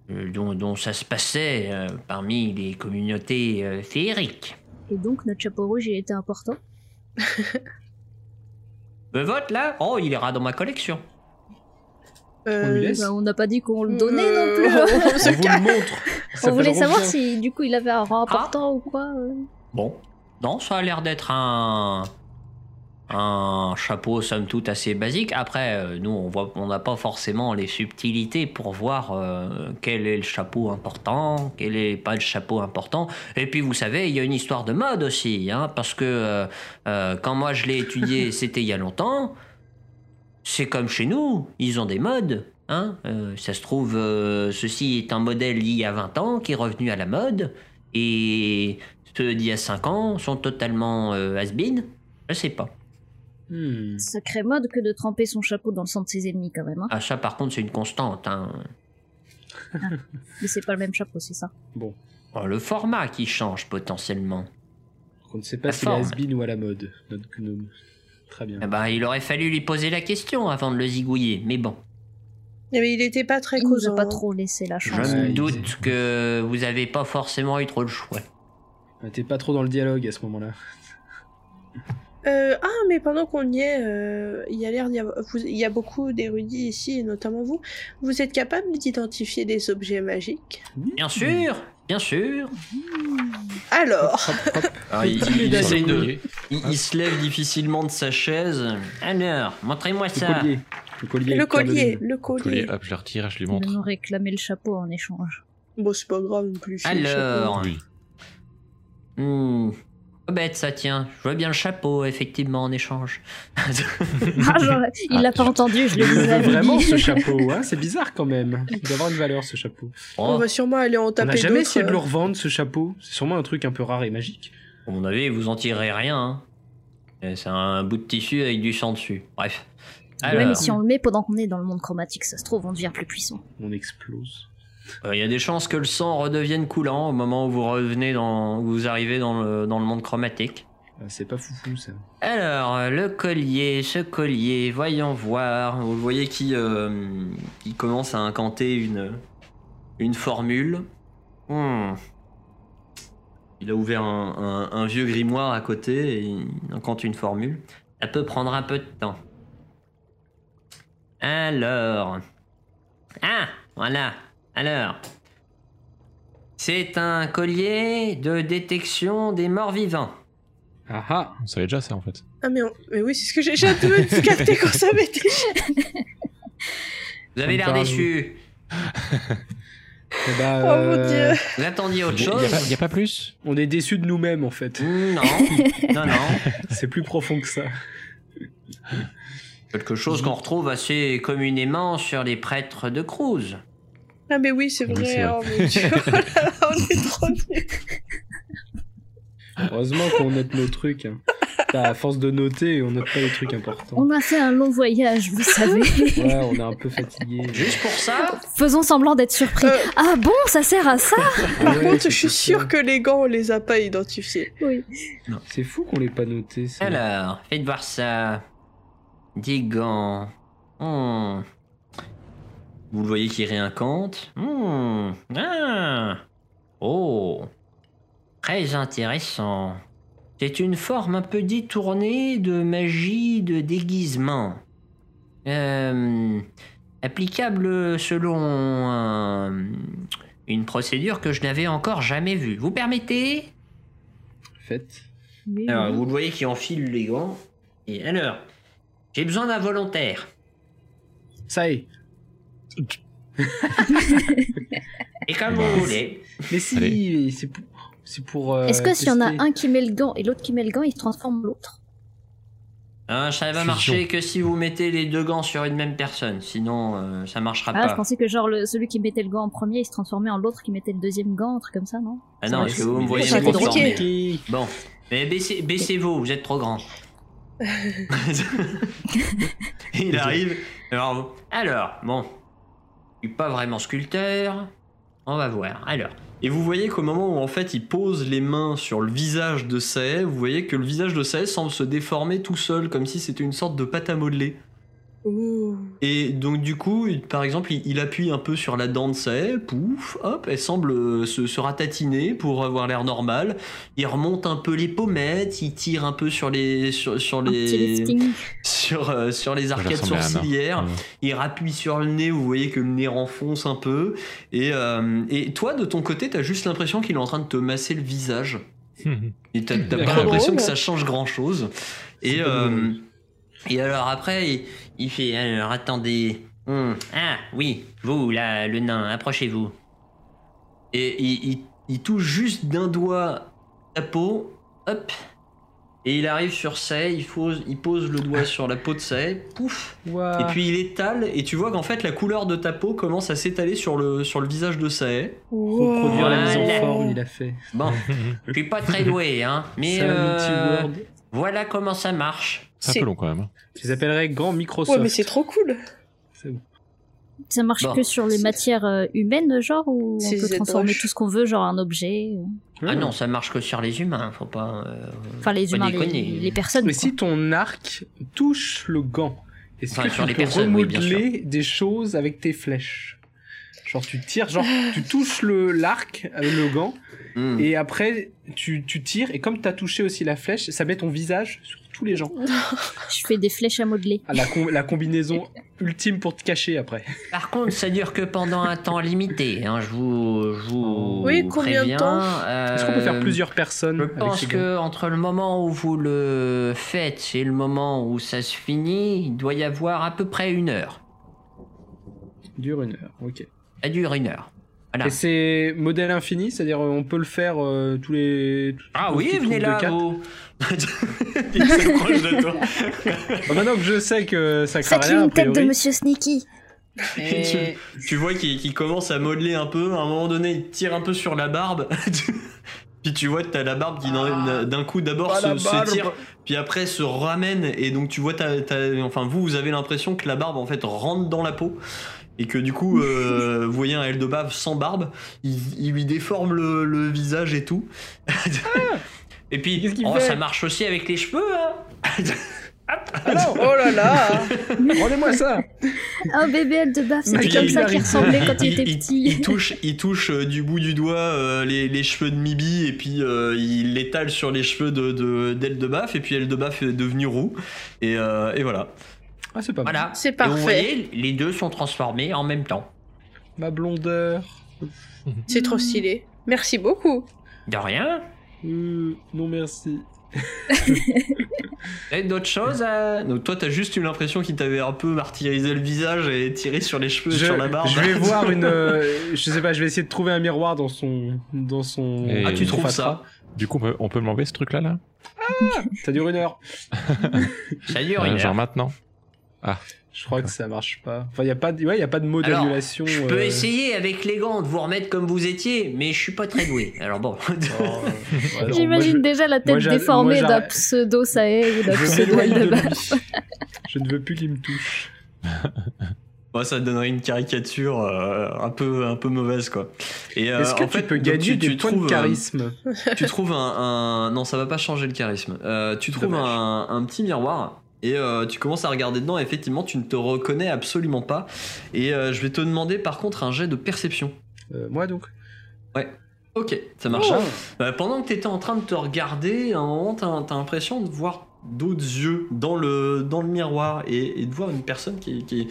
euh, dont, dont ça se passait euh, parmi les communautés euh, féeriques. Et donc, notre chapeau rouge, il était important. Le vote là? Oh, il ira dans ma collection. Euh, Bah, on n'a pas dit qu'on le donnait euh, non plus. on se On vous le calme. montre. Ça on voulait savoir si, du coup, il avait un rang important ou quoi. Bon, non, ça a l'air d'être un un chapeau somme toute assez basique. Après, euh, nous, on voit, on n'a pas forcément les subtilités pour voir euh, quel est le chapeau important, quel est pas le chapeau important. Et puis, vous savez, il y a une histoire de mode aussi, hein, parce que euh, euh, quand moi je l'ai étudié, c'était il y a longtemps. C'est comme chez nous, ils ont des modes. Hein ça se trouve, ceci est un modèle il y a 20 ans qui est revenu à la mode. Et ceux d'il y a 5 ans sont totalement euh, has-been Je sais pas. Hmm. Sacré mode que de tremper son chapeau dans le sang de ses ennemis, quand même. Hein. Ah, ça, par contre, c'est une constante. Hein. Mais c'est pas le même chapeau, c'est ça. Bon. Oh, le format qui change potentiellement. On ne sait pas La s'il est forme. has-been ou à la mode, notre gnome. Très bien. Eh ben, il aurait fallu lui poser la question avant de le zigouiller. Mais bon, Mais il était pas très Il nous causant. a pas hein. trop laissé la je chance. Ouais, me doute que vous avez pas forcément eu trop le choix. Ah, T'es pas trop dans le dialogue à ce moment-là. Euh, ah, mais pendant qu'on y est, euh, il y a l'air il y a beaucoup d'érudits ici, et notamment vous. Vous êtes capable d'identifier des objets magiques? Bien sûr, bien sûr. Alors, Alors, il, de, se lève difficilement de sa chaise. Alors, montrez-moi Le ça. collier. Le collier. le collier, le collier. Collier, hop, je le retire, je lui montre. nous réclamait le chapeau en échange. Bon, c'est pas grave non plus. Alors, Oui. Hmm, pas bête ça, tiens. Je vois bien le chapeau, effectivement, en échange. Ah, genre, il Ah, l'a pas entendu, je le veut vraiment ce chapeau, hein C'est bizarre quand même. Il doit avoir une valeur ce chapeau. chapeau. On Oh, va sûrement aller en On taper n'a jamais essayé de le euh. revendre ce chapeau. C'est sûrement un truc un peu rare et magique. à mon avis, vous en tirerez rien. hein. C'est un bout de tissu avec du sang dessus. Bref. Ouais, Alors, mais si on le met pendant qu'on est dans le monde chromatique, ça se trouve, on devient plus puissant. On explose. Euh, Il y a des chances que le sang redevienne coulant au moment où vous revenez dans, où vous arrivez dans le, dans le monde chromatique. Ah, C'est pas foufou ça. Alors, euh, le collier, ce collier, voyons voir. Vous voyez qui, euh, qui commence à incanter une, une formule. Hmm. Il a ouvert un, un- un vieux grimoire à côté et il incante une formule. Ça peut prendre un peu de temps. Alors. Ah, voilà. Alors. C'est un collier de détection des morts vivants. Ah ah On savait déjà ça en fait. Ah, mais, on- mais oui, c'est ce que j'ai un peu capté quand ça m'était. Vous avez l'air déçu. Bah, Oh mon euh, dieu. Vous attendiez autre Il a, chose pas- y a pas plus? On est déçus de nous-mêmes en fait. Mm, Non, non, non. C'est plus profond que ça. Quelque chose qu'on retrouve assez communément sur les prêtres de Cruz. Ah, mais oui, c'est Oui, vrai. c'est vrai. Oh mon dieu. Oh là là, on est trop nuls. Heureusement qu'on note nos trucs. hein. Putain, À force de noter, on note pas les trucs importants. On a fait un long voyage, vous savez. Ouais, on est un peu fatigué. Juste pour ça Faisons semblant d'être surpris. Euh. Ah bon, ça sert à ça Par Ouais, contre, je suis sûre que les gants, on les a pas identifiés. Oui. C'est fou qu'on l'ait pas noté. ça. Alors, faites voir ça. Des gants. Hmm. Vous le voyez qui réincante. Hmm. Ah. Oh. Très intéressant. C'est une forme un peu détournée de magie de déguisement. Euh, applicable selon un- une procédure que je n'avais encore jamais vue. Vous permettez? Faites. Alors, vous le voyez qui enfile les gants. Et alors, j'ai besoin d'un volontaire. Ça y est. Et comme vous voulez. Mais si, c'est pour. C'est pour. euh, Est-ce que s'il y en a un qui met le gant et l'autre qui met le gant, il se transforme l'autre? Hein, ça va marcher que si vous mettez les deux gants sur une même personne. Sinon, euh, ça marchera Ah, je pas. pensais que genre le, celui qui mettait le gant en premier, il se transformait en l'autre qui mettait le deuxième gant, un truc comme ça, non? Ah Ça non, est-ce que vous me voyez me transformer. Bon. Mais baissez, baissez-vous, vous êtes trop grand. Il arrive. Alors, alors, bon. Pas vraiment sculpteur. On va voir. Alors. Et vous voyez qu'au moment où en fait il pose les mains sur le visage de Sae, vous voyez que le visage de Sae semble se déformer tout seul, comme si c'était une sorte de pâte à modeler. Ouh. Et donc du coup, par exemple, il, il appuie un peu sur la dent de Sae, pouf, hop, elle semble euh, se, se ratatiner pour avoir l'air normal. Il remonte un peu les pommettes, il tire un peu sur les sur, les sur euh, sur les arcades sourcilières. Il rappuie sur le nez, vous voyez que le nez renfonce un peu. Et, euh, et toi, de ton côté, t'as juste l'impression qu'il est en train de te masser le visage. Et t'as pas l'impression que ça change grand chose. Et, euh, et alors après, il, fait alors attendez. Hmm, Ah oui, vous là, le nain, approchez-vous. Et il, il- il touche juste d'un doigt ta peau, hop. Et il arrive sur Say, il pose, il pose le doigt sur la peau de Say, pouf. Et puis il étale, et tu vois qu'en fait la couleur de ta peau commence à s'étaler sur le, sur le visage de Say. Reproduire la mise en forme, il a fait. Bon, je suis pas très doué, hein, mais euh, voilà comment ça marche. C'est un peu long quand même. hein. Je les appellerais grand Microsoft. Ouais, mais c'est trop cool. Ça marche Bon. que sur les matières euh, humaines, genre, ou on peut transformer tout ce qu'on veut, genre un objet ou- Ah Hmm. non, ça marche que sur les humains, faut pas. euh, Enfin, les Pas humains, les, les personnes. Mais quoi. si ton arc touche le gant, est-ce Enfin, que sur tu les peux personnes, oui, bien remodeler des choses avec tes flèches? Genre tu tires, genre tu touches le l'arc avec le gant hmm. et après tu, tu tires et comme t'as touché aussi la flèche, ça met ton visage sur tous les gens. Je fais des flèches à modeler. Ah, la, com- la combinaison ultime pour te cacher après. Par contre, ça dure que pendant un temps limité. Hein, je vous, je vous Oui, combien de préviens. temps Est-ce qu'on peut faire Euh, plusieurs personnes Je pense que entre le moment où vous le faites et le moment où ça se finit, il doit y avoir à peu près une heure. Dure une heure, ok. Ça dure une heure. Voilà. Et c'est modèle infini, c'est-à-dire euh, on peut le faire euh, tous les. tous- Ah oui, venez là, vous. Il s'approche de toi. Bah, maintenant que je sais que ça craint rien, a une tête de. Monsieur Sneaky. Et tu, tu vois qu'il commence à modeler un peu. À un moment donné, il tire un peu sur la barbe. Puis tu vois que t'as la barbe qui d'un d'un coup d'abord Ah, se, s'étire, puis après se ramène et donc tu vois t'as- enfin vous vous avez l'impression que la barbe en fait rentre dans la peau et que du coup euh, vous voyez un Eldebaf sans barbe, il, il lui déforme le, le visage et tout. Et puis, oh, ça marche aussi avec les cheveux, hein Ah non Oh là là Rendez-moi ça Un bébé c'était il comme ça qu'il ressemblait quand il il, était petit. il touche, il touche euh, du bout du doigt euh, les, les cheveux de Mibi et puis euh, il l'étale sur les cheveux de de- de Baf et puis Elle de Baf est devenue roux et, euh, et voilà. Ah, c'est pas mal. Voilà. C'est Et parfait. vous voyez, les deux sont transformés en même temps. Ma blondeur. C'est trop stylé. Merci beaucoup. De rien. Euh, non, merci. Avez d'autres choses à... Donc toi, t'as juste eu l'impression qu'il t'avait un peu martyrisé le visage et tiré sur les cheveux et Je, sur la barbe. je vais voir une. euh, je sais pas, je vais essayer de trouver un miroir dans son. Dans son. Et- Ah, tu trouves ça Du coup, on peut, on peut me l'enlever ce truc-là, là, Ça dure une heure. Ça dure Euh, une Genre heure. Maintenant Je crois que ça marche pas. Enfin, il y a pas de, ouais, y a pas de mot Alors, d'annulation. Je peux euh, essayer avec les gants de vous remettre comme vous étiez, mais je suis pas très doué. Alors bon. oh, ouais, J'imagine je- déjà la tête déformée d'un pseudo Sae ou d'un Je pseudo de. Je ne veux plus qu'il me touche. Moi, ça donnerait une caricature euh, un peu un peu mauvaise quoi. Et euh, Est-ce que en tu fait, peux gagner tu- des tu points trouves, de euh, charisme tu trouves un, un- non, ça va pas changer le charisme. Euh, tu trouves un, un petit miroir et euh, tu commences à regarder dedans. Et effectivement, tu ne te reconnais absolument pas. Et euh, je vais te demander par contre un jet de perception. Euh, Moi donc Ok, ça marche. Oh. Euh, pendant que tu étais en train de te regarder, à un moment, t'as as, l'impression de voir d'autres yeux dans le, dans le miroir et, et de voir une personne qui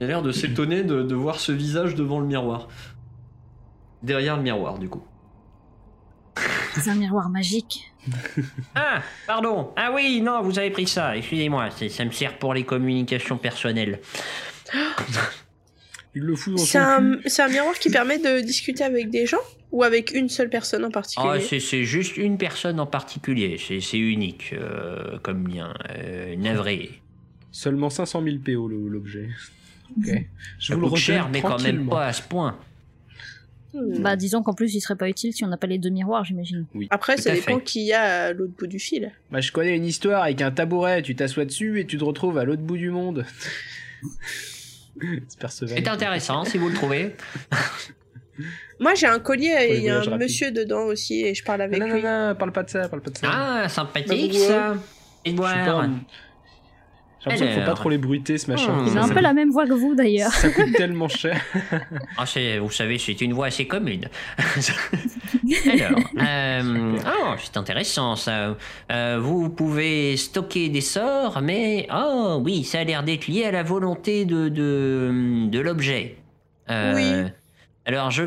a l'air de s'étonner de, de voir ce visage devant le miroir. Derrière le miroir, du coup. C'est un miroir magique. Ah, pardon. Ah oui, non, vous avez pris ça. Excusez-moi, c'est- ça me sert pour les communications personnelles. Il le fout dans C'est un, cul. c'est un miroir qui permet de discuter avec des gens ou avec une seule personne en Ah, particulier c'est c'est juste une personne en particulier. C'est c'est unique euh, comme lien. Euh, navré. Seulement 500 000 PO le- l'objet. Ok. Je Ça vous le cher, mais quand même tranquillement. pas à ce point. Hmm. Bah disons qu'en plus il serait pas utile si on n'a pas les deux miroirs, j'imagine. Après, tout ça dépend fait. qui y a à l'autre bout du fil. Bah, je connais une histoire avec un tabouret, tu t'assois dessus et tu te retrouves à l'autre bout du monde. C'est intéressant si vous le trouvez. Moi, j'ai un collier et il y a un monsieur dedans aussi et je parle avec non, non, lui. non, parle pas de ça, parle pas de ça. Ah, Bah, sympathique pourquoi ça. Et Je suis pas boire. J'ai l'impression qu'il faut pas Alors. trop les bruiter ce machin. Ça, un peu la même voix que vous d'ailleurs. ça coûte tellement cher. Ah, vous savez, c'est une voix assez commune. Alors, euh, oh, c'est intéressant ça. Euh, vous pouvez stocker des sorts, mais oh oui, ça a l'air d'être lié à la volonté de de, de l'objet. Euh, Oui. Alors je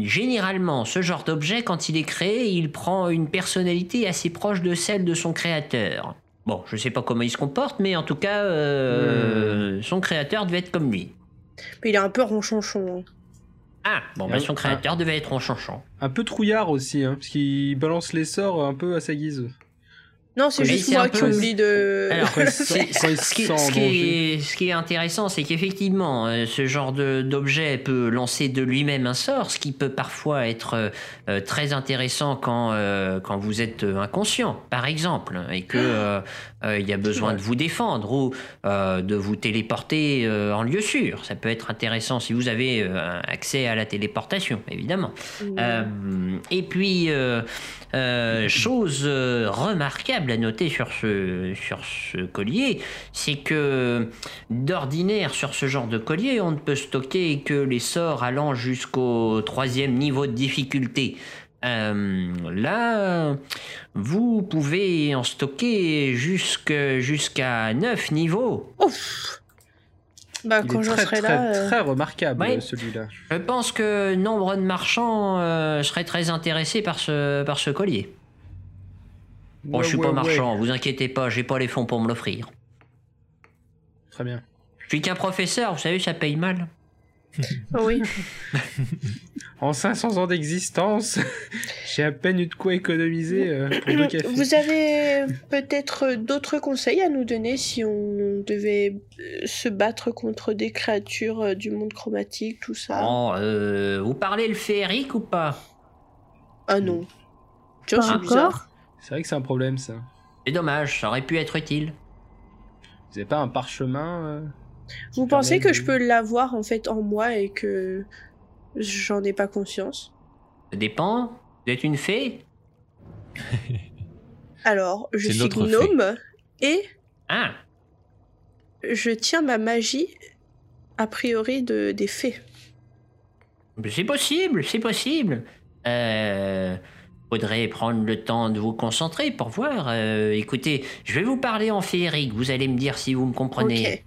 généralement ce genre d'objet quand il est créé, il prend une personnalité assez proche de celle de son créateur. Bon, je sais pas comment il se comporte, mais en tout cas, euh, son créateur devait être comme lui. Mais il est un peu ronchonchon. hein. Ah, bon, bah, son créateur devait être en chanchant. Un peu trouillard aussi, hein, parce qu'il balance les sorts un peu à sa guise. Non, c'est juste moi qui oublie de. Alors, ce, qui, est, intéressant, c'est qu'effectivement, euh, ce genre de- d'objet peut lancer de lui-même un sort, ce qui peut parfois être euh, euh, très intéressant quand, euh, quand vous êtes inconscient, par exemple, et que il y a besoin de vous défendre ou euh, de vous téléporter euh, en lieu sûr. Ça peut être intéressant si vous avez euh, accès à la téléportation, évidemment. Euh, et puis, euh, euh, chose euh, remarquable à noter sur ce, sur ce collier, c'est que d'ordinaire sur ce genre de collier, on ne peut stocker que les sorts allant jusqu'au troisième niveau de difficulté. Euh, là, vous pouvez en stocker jusqu'à 9 niveaux. Ouf Bah, Il quand est j'en très, serai très, là. euh, très remarquable Ouais. celui-là. Je pense que nombre de marchands euh, seraient très intéressés par ce, par ce collier. Bon, Ouais, je suis ouais, pas ouais. marchand, vous inquiétez pas, j'ai pas les fonds pour me l'offrir. Très bien. Je suis qu'un professeur, vous savez, ça paye mal. Oui. En 500 ans d'existence, j'ai à peine eu de quoi économiser euh, pour deux cafés. Vous avez peut-être d'autres conseils à nous donner si on devait euh, se battre contre des créatures euh, du monde chromatique, tout ça? Bon, euh, vous parlez le féerique ou pas? Ah non. Tiens, Pas c'est bizarre. encore. C'est vrai que c'est un problème ça. C'est dommage, ça aurait pu être utile. Vous avez pas un parchemin euh, Vous pensez que de- je peux l'avoir en fait en moi et que j'en ai pas conscience? Ça dépend. Vous êtes une fée? Alors, je suis gnome et Ah, je tiens ma magie, a priori, de, des fées. c'est possible, c'est possible. Euh, faudrait prendre le temps de vous concentrer pour voir. Euh, écoutez, je vais vous parler en féerique. Vous allez me dire si vous me comprenez. Ok.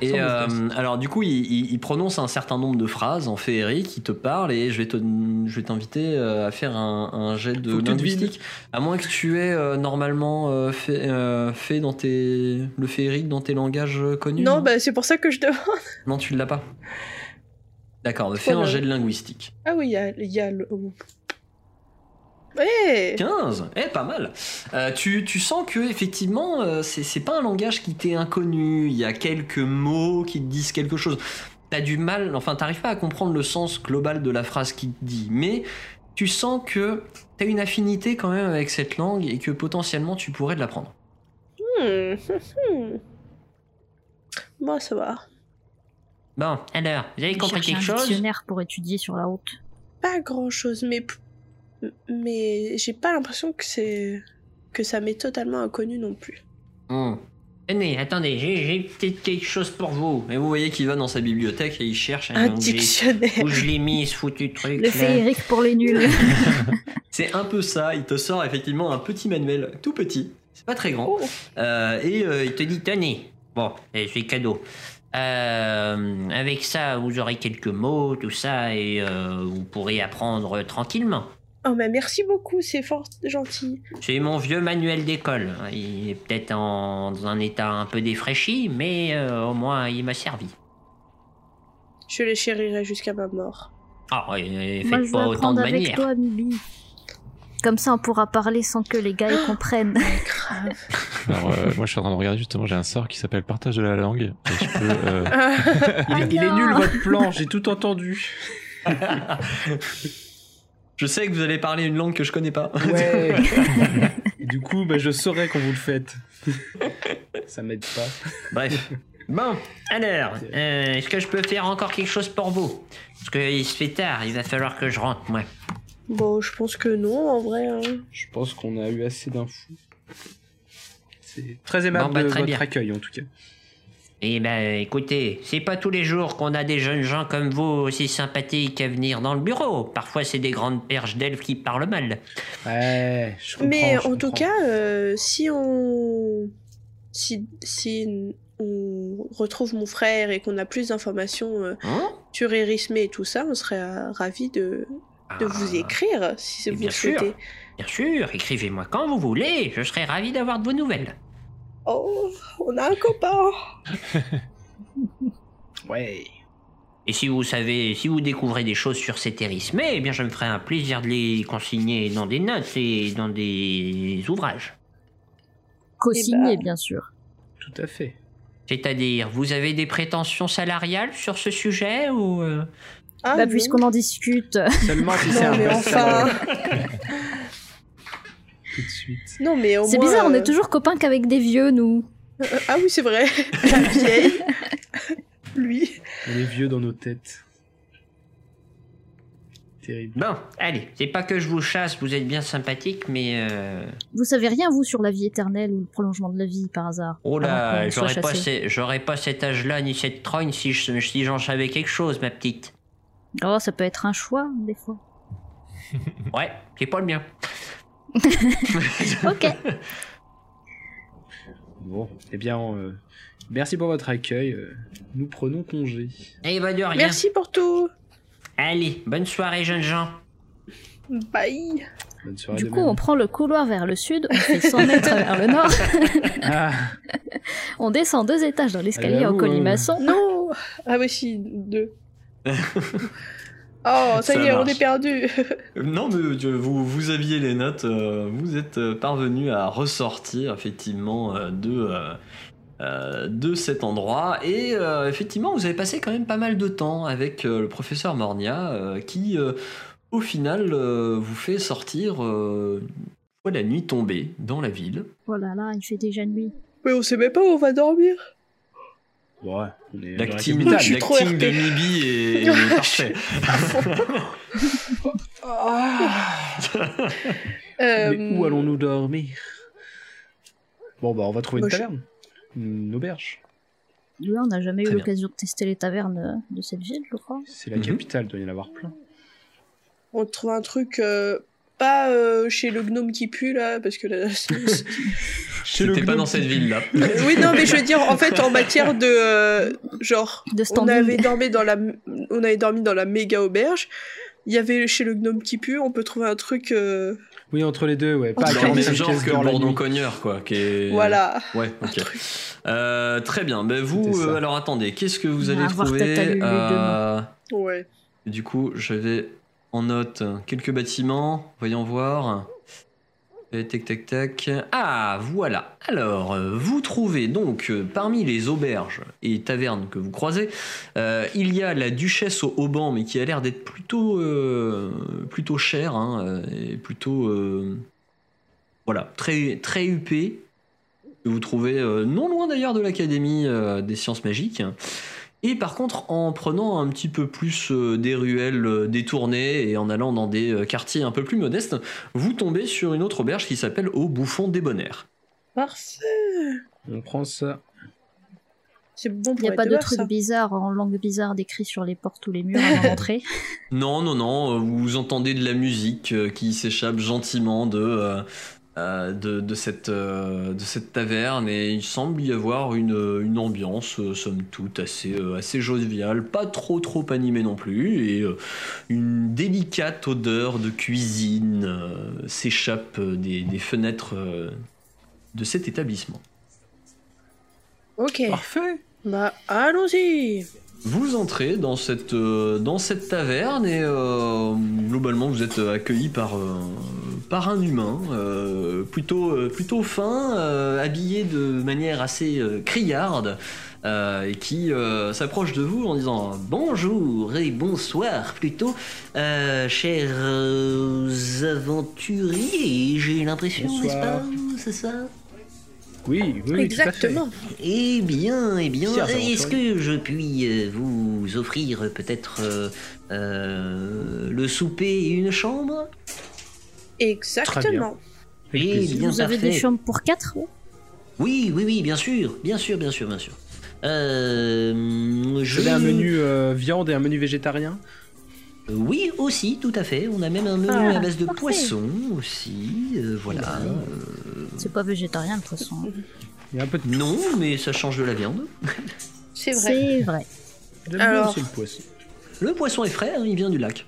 Et euh, alors du coup, il, il- il prononce un certain nombre de phrases en féerique, il te parle et je vais te, je vais t'inviter euh, à faire un, un jet de linguistique, à moins que tu aies euh, normalement euh, fait, fait dans tes le féerique dans tes langages connus. Non, bah c'est pour ça que je demande. non, tu ne l'as pas. D'accord, bah, fais Oh un jet de linguistique. Ah oui, il y a, y a le. Ouais 15 Eh, pas mal Euh, tu, tu sens que, effectivement, euh, c'est c'est pas un langage qui t'est inconnu. Il y a quelques mots qui te disent quelque chose. T'as du mal, enfin, t'arrives pas à comprendre le sens global de la phrase qui te dit, mais tu sens que t'as une affinité quand même avec cette langue et que potentiellement tu pourrais de l'apprendre. Hmm, hmm. Bon, ça va. Bon, alors, vous avez compris quelque un chose? dictionnaire pour étudier sur la route. Pas grand chose, mais. Mais j'ai pas l'impression que c'est. que ça m'est totalement inconnu non plus. Hmm. Tenez, attendez, j'ai j'ai peut-être quelque chose pour vous. Et vous voyez qu'il va dans sa bibliothèque et il cherche Un j'ai- dictionnaire Où je l'ai mis, ce foutu truc Le féerique pour les nuls. C'est un peu ça, il te sort effectivement un petit manuel, tout petit, c'est pas très grand, Oh. Euh, et euh, Il te dit, tenez. Bon, eh, c'est cadeau. Euh, avec ça, vous aurez quelques mots, tout ça, et euh, vous pourrez apprendre tranquillement. Oh, bah merci beaucoup, c'est fort gentil. C'est mon vieux manuel d'école. Il est peut-être en, dans un état un peu défraîchi, mais euh, au moins il m'a servi. Je les chérirai jusqu'à ma mort. Ah, ouais, Moi, faites je pas vais autant de avec manières. toi, Mibi. Comme ça, on pourra parler sans que les gars y comprennent. Grave. Alors, euh, moi, je suis en train de regarder justement, j'ai un sort qui s'appelle partage de la langue. Et je peux, euh, Il, est- il est nul votre plan, j'ai tout entendu. je sais que vous allez parler une langue que je connais pas. Ouais. Et du coup, bah, je saurais quand vous le faites. Ça m'aide pas. Bref, Bon, alors, euh, est-ce que je peux faire encore quelque chose pour vous? Parce qu'il se fait tard, il va falloir que je rentre, moi. Bon, je pense que non, en vrai. hein. Je pense qu'on a eu assez d'infos. C'est très aimable Bon, bah, de très votre bien. accueil en tout cas. Eh ben, écoutez, c'est pas tous les jours qu'on a des jeunes gens comme vous aussi sympathiques à venir dans le bureau. Parfois, c'est des grandes perches d'elfes qui parlent mal. Ouais, je comprends. Mais je en tout cas, euh, si on. Si, si on retrouve mon frère et qu'on a plus d'informations euh, Hein sur Erisme et tout ça, on serait euh, ravis de, de vous Ah, écrire si vous bien le sûr. souhaitez. Bien sûr, écrivez-moi quand vous voulez, je serai ravi d'avoir de vos nouvelles. Oh, on a un copain Ouais. Et si vous savez, si vous découvrez des choses sur cet érisme, eh bien, je me ferai un plaisir de les consigner dans des notes et dans des ouvrages. Co-signé, Eh ben. bien sûr. Tout à fait. C'est-à-dire, vous avez des prétentions salariales sur ce sujet ou euh, ah, bah, puisqu'on en discute. Seulement si c'est un enfin Tout de suite. Non, mais au C'est moins, bizarre, on euh, est toujours copains qu'avec des vieux, nous. euh, ah oui, c'est vrai. La vieille. Lui. On est vieux dans nos têtes. Terrible. Bon, allez, c'est pas que je vous chasse, vous êtes bien sympathique, mais euh, Vous savez rien, vous, sur la vie éternelle ou le prolongement de la vie, par hasard oh avant là, qu'on soit j'aurais pas, j'aurais pas cet âge-là ni cette trogne si je- si j'en savais quelque chose, ma petite. Oh, ça peut être un choix, des fois. Ouais, c'est pas le mien. Ok. Bon, eh bien, euh, merci pour votre accueil. euh, nous prenons congé. Eh bah de rien. Merci pour tout. Allez, bonne soirée, jeunes gens. Bye. Bonne soirée. Du coup, même. on prend le couloir vers le sud, on fait 100 mètres vers le nord, Ah, on descend deux étages dans l'escalier en j'avoue, colimaçon. Non Ah oui, si, deux. Oh, ça, Ça y est, on est perdu. Non, mais euh, vous, vous aviez les notes, euh, vous êtes euh, parvenu à ressortir effectivement euh, de, euh, euh, de cet endroit. Et euh, effectivement, vous avez passé quand même pas mal de temps avec euh, le professeur Mornia euh, qui, euh, au final, euh, vous fait sortir euh, la nuit tombée dans la ville. Oh là là, il fait déjà nuit. Mais on sait même pas où on va dormir. Ouais, L'acting de. Mibi est, est parfait. Euh, Mais où allons-nous dormir? Bon, bah, on va trouver Moi, une je- taverne. Une auberge. Là, on n'a jamais eu Très bien. l'occasion de tester les tavernes euh, de cette ville, je crois. C'est la Mhm. capitale, doit y en avoir plein. On trouve un truc euh, pas euh, chez le gnome qui pue là, parce que là. c'est- C'était pas dans cette ville-là. oui, non, mais je veux dire, en fait, en matière de euh, genre, De on avait dormi dans la, on avait dormi dans la méga auberge. Il y avait chez le gnome qui pue, on peut trouver un truc, euh, Oui, entre les deux, ouais. Pas Dans le même 45 genre que le bourdon cogneur, quoi. Qui est... voilà. Ouais, ok. Euh, très bien. Ben vous, euh, alors attendez, qu'est-ce que vous On allez avoir trouver euh, Ouais. Du coup, je vais en note quelques bâtiments. Voyons voir. Euh, Tac, tac, tac. Ah, voilà. Alors, euh, vous trouvez donc euh, parmi les auberges et tavernes que vous croisez, il y a la Duchesse au Auban, mais qui a l'air d'être plutôt, plutôt chère hein, et plutôt, voilà, très, très huppée. Que vous trouvez non loin d'ailleurs de l'Académie des sciences magiques. Et par contre, en prenant un petit peu plus euh, des ruelles euh, détournées et en allant dans des euh, quartiers un peu plus modestes, vous tombez sur une autre auberge qui s'appelle Au Bouffon Débonnaire. Parfait. On prend ça. C'est bon Il pour n'y a pas de trucs bizarres en langue bizarre décrits sur les portes ou les murs avant d'entrer. Non, non, non, vous entendez de la musique qui s'échappe gentiment de, euh, de, de cette, euh, de cette taverne et il semble y avoir une, une ambiance, euh, somme toute, assez, euh, assez joviale, pas trop trop animée non plus et euh, une délicate odeur de cuisine euh, s'échappe des, des fenêtres euh, de cet établissement. Ok. Parfait. Bah, allons-y. Vous entrez dans cette, euh, dans cette taverne et euh, globalement vous êtes accueilli par, euh, par un humain euh, plutôt, euh, plutôt fin, euh, habillé de manière assez euh, criarde euh, et qui euh, s'approche de vous en disant Bonjour et bonsoir plutôt, euh, chers aventuriers, j'ai l'impression, n'est-ce pas C'est ça? Oui, oui. Exactement. Eh bien, eh bien, est-ce que je puis vous offrir peut-être le souper et une chambre? Exactement. Plaisir. bien, Vous avez des chambres pour quatre Oui, oui, oui, bien sûr, bien sûr, bien sûr, bien sûr. Euh, Vous je... avez un menu euh, viande et un menu végétarien? Oui, aussi, tout à fait. On a même un menu Ah, à base de parfait. poisson aussi. euh, voilà. C'est pas végétarien le poisson. Il y a un peu de... Non, mais ça change de la viande. C'est vrai. C'est vrai. Bien Alors. aussi le poisson. Le poisson est frais, hein, il vient du lac.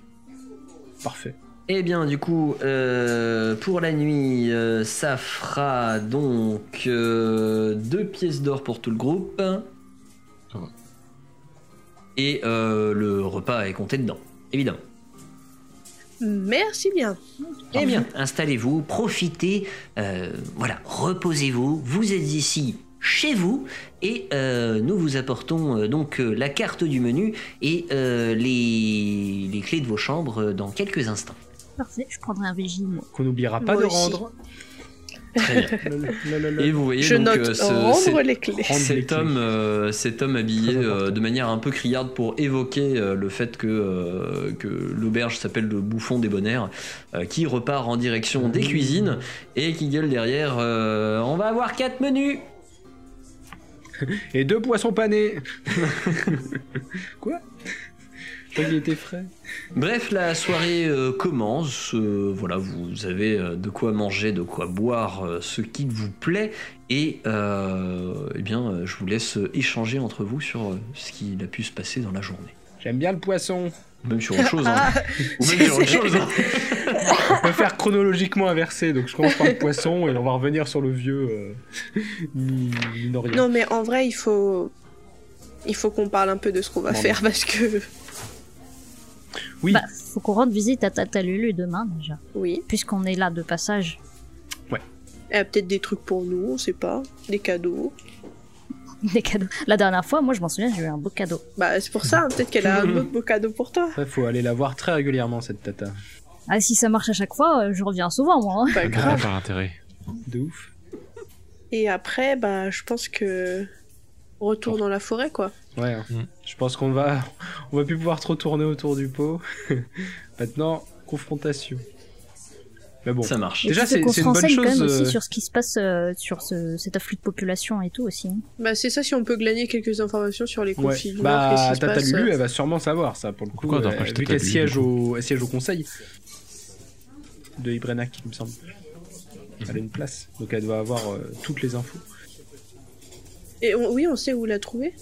Parfait. Eh bien, du coup, euh, pour la nuit, euh, ça fera donc euh, deux pièces d'or pour tout le groupe. Et euh, le repas est compté dedans, évidemment. Merci bien. Eh bien, installez-vous, profitez, euh, voilà, reposez-vous. Vous êtes ici chez vous et euh, nous vous apportons euh, donc euh, la carte du menu et euh, les, les clés de vos chambres euh, dans quelques instants. Parfait, je prendrai un moi. Qu'on n'oubliera pas Moi de aussi. rendre. Très bien. Et vous voyez Je donc note euh, ce- rendre cet- les clés. Rendre les cet clés. homme, euh, cet homme habillé Très euh, de manière un peu criarde pour évoquer euh, le fait que, euh, que l'auberge s'appelle le bouffon des bonheurs, euh, qui repart en direction des Mmh. cuisines et qui gueule derrière euh, On va avoir quatre menus Et deux poissons panés Quoi? Était frais. Bref, la soirée euh, commence. euh, voilà, vous avez euh, de quoi manger, de quoi boire, euh, ce qui vous plaît. Et euh, eh bien, euh, je vous laisse échanger entre vous sur euh, ce qu'il a pu se passer dans la journée. J'aime bien le poisson. Ou même sur autre chose. hein. Ah, Ou même sur autre chose. hein. On peut faire chronologiquement inversé, donc je commence par le poisson et on va revenir sur le vieux euh, non, mais en vrai, il faut. Il faut qu'on parle un peu de ce qu'on va Bon, faire parce que. Oui. Bah, faut qu'on rende visite à Tata Lulu demain déjà. Oui. Puisqu'on est là de passage. Elle a peut-être des trucs pour nous, on sait pas. Des cadeaux. Des cadeaux. La dernière fois, moi je m'en souviens, j'ai eu un beau cadeau. Bah, c'est pour ça, hein, peut-être qu'elle a un autre beau cadeau pour toi. Il faut aller la voir très régulièrement, cette tata. Ah, si ça marche à chaque fois, euh, je reviens souvent moi. hein. Pas Ça n'a grave. pas intérêt. De ouf. Et après, bah, je pense que. Retour dans la forêt, quoi. Ouais. hein. Je pense qu'on va, on va plus pouvoir trop tourner autour du pot. Maintenant, confrontation. Mais bon. Ça marche. Et Déjà, c'est une bonne renseigne quand chose, même aussi euh, sur ce qui se passe euh, sur ce, cet afflux de population et tout aussi. hein. Bah, c'est ça si on peut glaner quelques informations sur les Ouais. conflits du Nord, qu'est-ce Bah, qui se Tata passe, Lulu, euh, elle va sûrement savoir ça pour le coup. Pourquoi euh, acheter vu qu'elle siège, au... elle siège au conseil de Ibrenak, il me semble. Elle a une place, donc elle doit avoir euh, toutes les infos. Et on- oui, on sait où la trouver.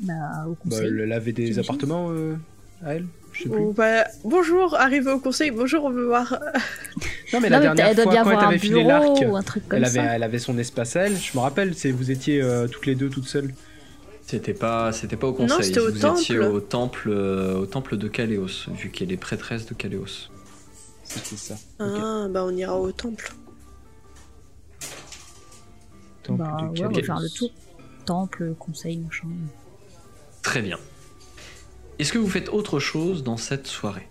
Bah, au Bah, conseil. elle avait des appartements euh, à elle Je sais plus. Ou bah, bonjour, arrivé au conseil, bonjour, on veut voir. Non, mais Non, la mais dernière doit fois, quand elle t'avait filé l'arc, bureau ou un truc comme elle avait, ça. elle avait son espace à elle. Je me rappelle, c'est vous étiez euh, toutes les deux toutes seules. C'était pas, c'était pas au Non, conseil. c'était au vous temple. étiez au temple, euh, au temple de Caléos, vu qu'elle est prêtresse de Caléos. C'était ça. Ah, bah, on ira au temple. Temple Bah, de ouais, on va faire le tour. Temple, conseil, machin. Très bien. Est-ce que vous faites autre chose dans cette soirée?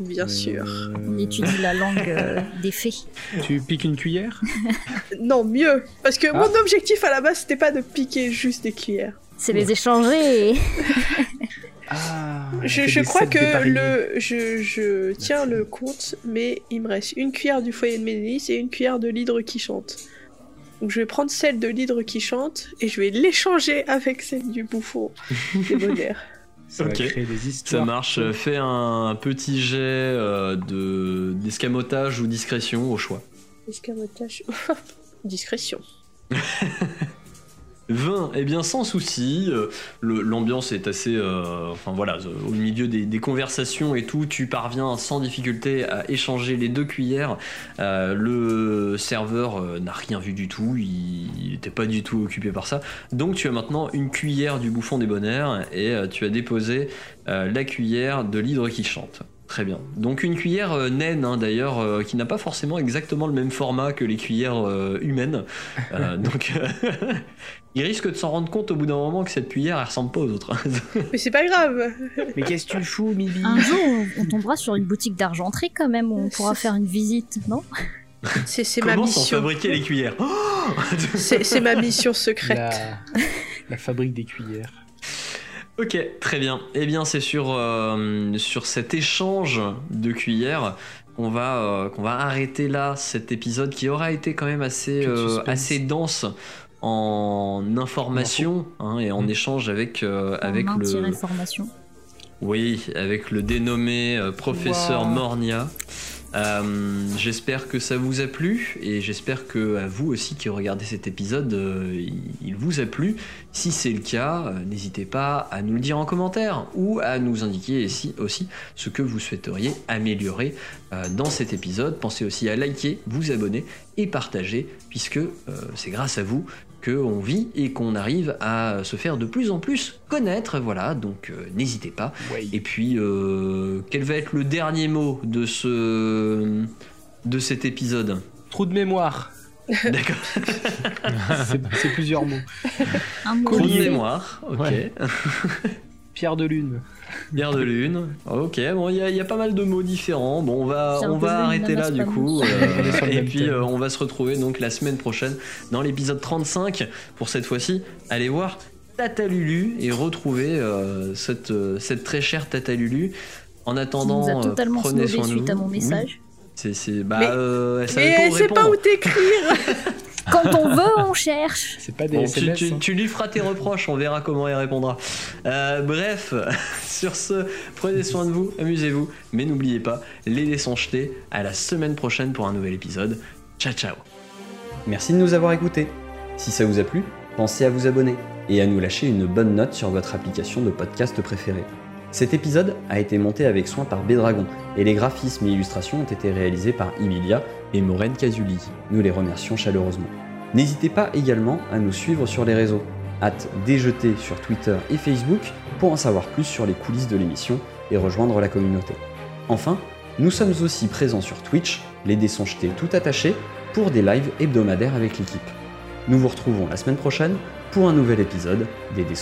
Bien sûr. Euh, On étudie la langue euh, des fées. Tu piques une cuillère? Non, mieux. Parce que Ah. mon objectif à la base, c'était pas de piquer juste des cuillères. C'est les échanger. Ah Je, je crois que le, je, je tiens le compte, mais il me reste une cuillère du foyer de Ménélis et une cuillère de l'hydre qui chante. Donc je vais prendre celle de l'hydre qui chante et je vais l'échanger avec celle du bouffon des bonheurs. Ça Ok. va créer des Ça marche. Fais un petit jet euh, de d'escamotage ou discrétion au choix. Escamotage. Discrétion. 20, eh bien sans souci, euh, l'ambiance est assez... euh, enfin voilà, euh, au milieu des, conversations et tout, tu parviens sans difficulté à échanger les deux cuillères. Le serveur n'a rien vu du tout, il n'était pas du tout occupé par ça. Donc tu as maintenant une cuillère du bouffon des bonheurs et tu as déposé la cuillère de l'hydre qui chante. Très bien. Donc une cuillère euh, naine hein, d'ailleurs, euh, qui n'a pas forcément exactement le même format que les cuillères euh, humaines. Euh, donc il risque de s'en rendre compte au bout d'un moment que cette cuillère elle ressemble pas aux autres. Mais c'est pas grave. Mais qu'est-ce que tu fous, Mibi Un jour, on, on tombera sur une boutique d'argenterie quand même où on pourra faire une visite, non? C'est c'est ma Comment mission. fabriquer les cuillères? Oh C'est c'est ma mission secrète. la... la fabrique des cuillères. Ok, très bien. Eh bien, c'est sur, euh, sur cet échange de cuillères qu'on va, euh, qu'on va arrêter là cet épisode qui aura été quand même assez, euh, assez dense en information hein, et en Mm. échange avec, euh, avec En le, information. Oui, avec le dénommé euh, professeur Wow. Mornia. Euh, j'espère que ça vous a plu et j'espère que à vous aussi qui regardez cet épisode, euh, il, vous a plu. Si c'est le cas, euh, n'hésitez pas à nous le dire en commentaire ou à nous indiquer ici aussi ce que vous souhaiteriez améliorer dans cet épisode. Pensez aussi à liker, vous abonner et partager puisque c'est grâce à vous qu'on vit et qu'on arrive à se faire de plus en plus connaître. Voilà, donc euh, n'hésitez pas. Ouais. Et puis, euh, quel va être le dernier mot de ce de cet épisode? Trou de mémoire. D'accord. C'est plusieurs mots. Un mot Trou de mémoire. Ok. Ouais. Pierre de lune. Bière de lune. Ok. Bon, il y, a- il y a pas mal de mots différents. Bon, on va Pierre on arrêter là du coup. euh, et puis euh, on va se retrouver donc la semaine prochaine dans l'épisode 35 pour cette fois-ci aller voir Tata Lulu et retrouver euh, cette euh, cette très chère Tata Lulu. En Qui attendant, nous a totalement prenez soin de suite à mon message. C'est, c'est, bah, Mais- euh, elle savait Mais pas elle où sait pas où t'écrire. Quand on veut, on cherche. C'est pas des Bon, tu, SMS. tu- hein. tu lui feras tes reproches, on verra comment elle répondra. Euh, bref, sur ce, prenez soin de vous, amusez-vous, mais n'oubliez pas, les dés sont jetés. À la semaine prochaine pour un nouvel épisode. Ciao, ciao. Merci de nous avoir écoutés. Si ça vous a plu, pensez à vous abonner et à nous lâcher une bonne note sur votre application de podcast préférée. Cet épisode a été monté avec soin par Bédragon et les graphismes et illustrations ont été réalisés par Emilia et Maureen Casuli. Nous les remercions chaleureusement. N'hésitez pas également à nous suivre sur les réseaux. Hâte déjeter sur Twitter et Facebook pour en savoir plus sur les coulisses de l'émission et rejoindre la communauté. Enfin, nous sommes aussi présents sur Twitch, les dés tout attachés, pour des lives hebdomadaires avec l'équipe. Nous vous retrouvons la semaine prochaine pour un nouvel épisode des dés.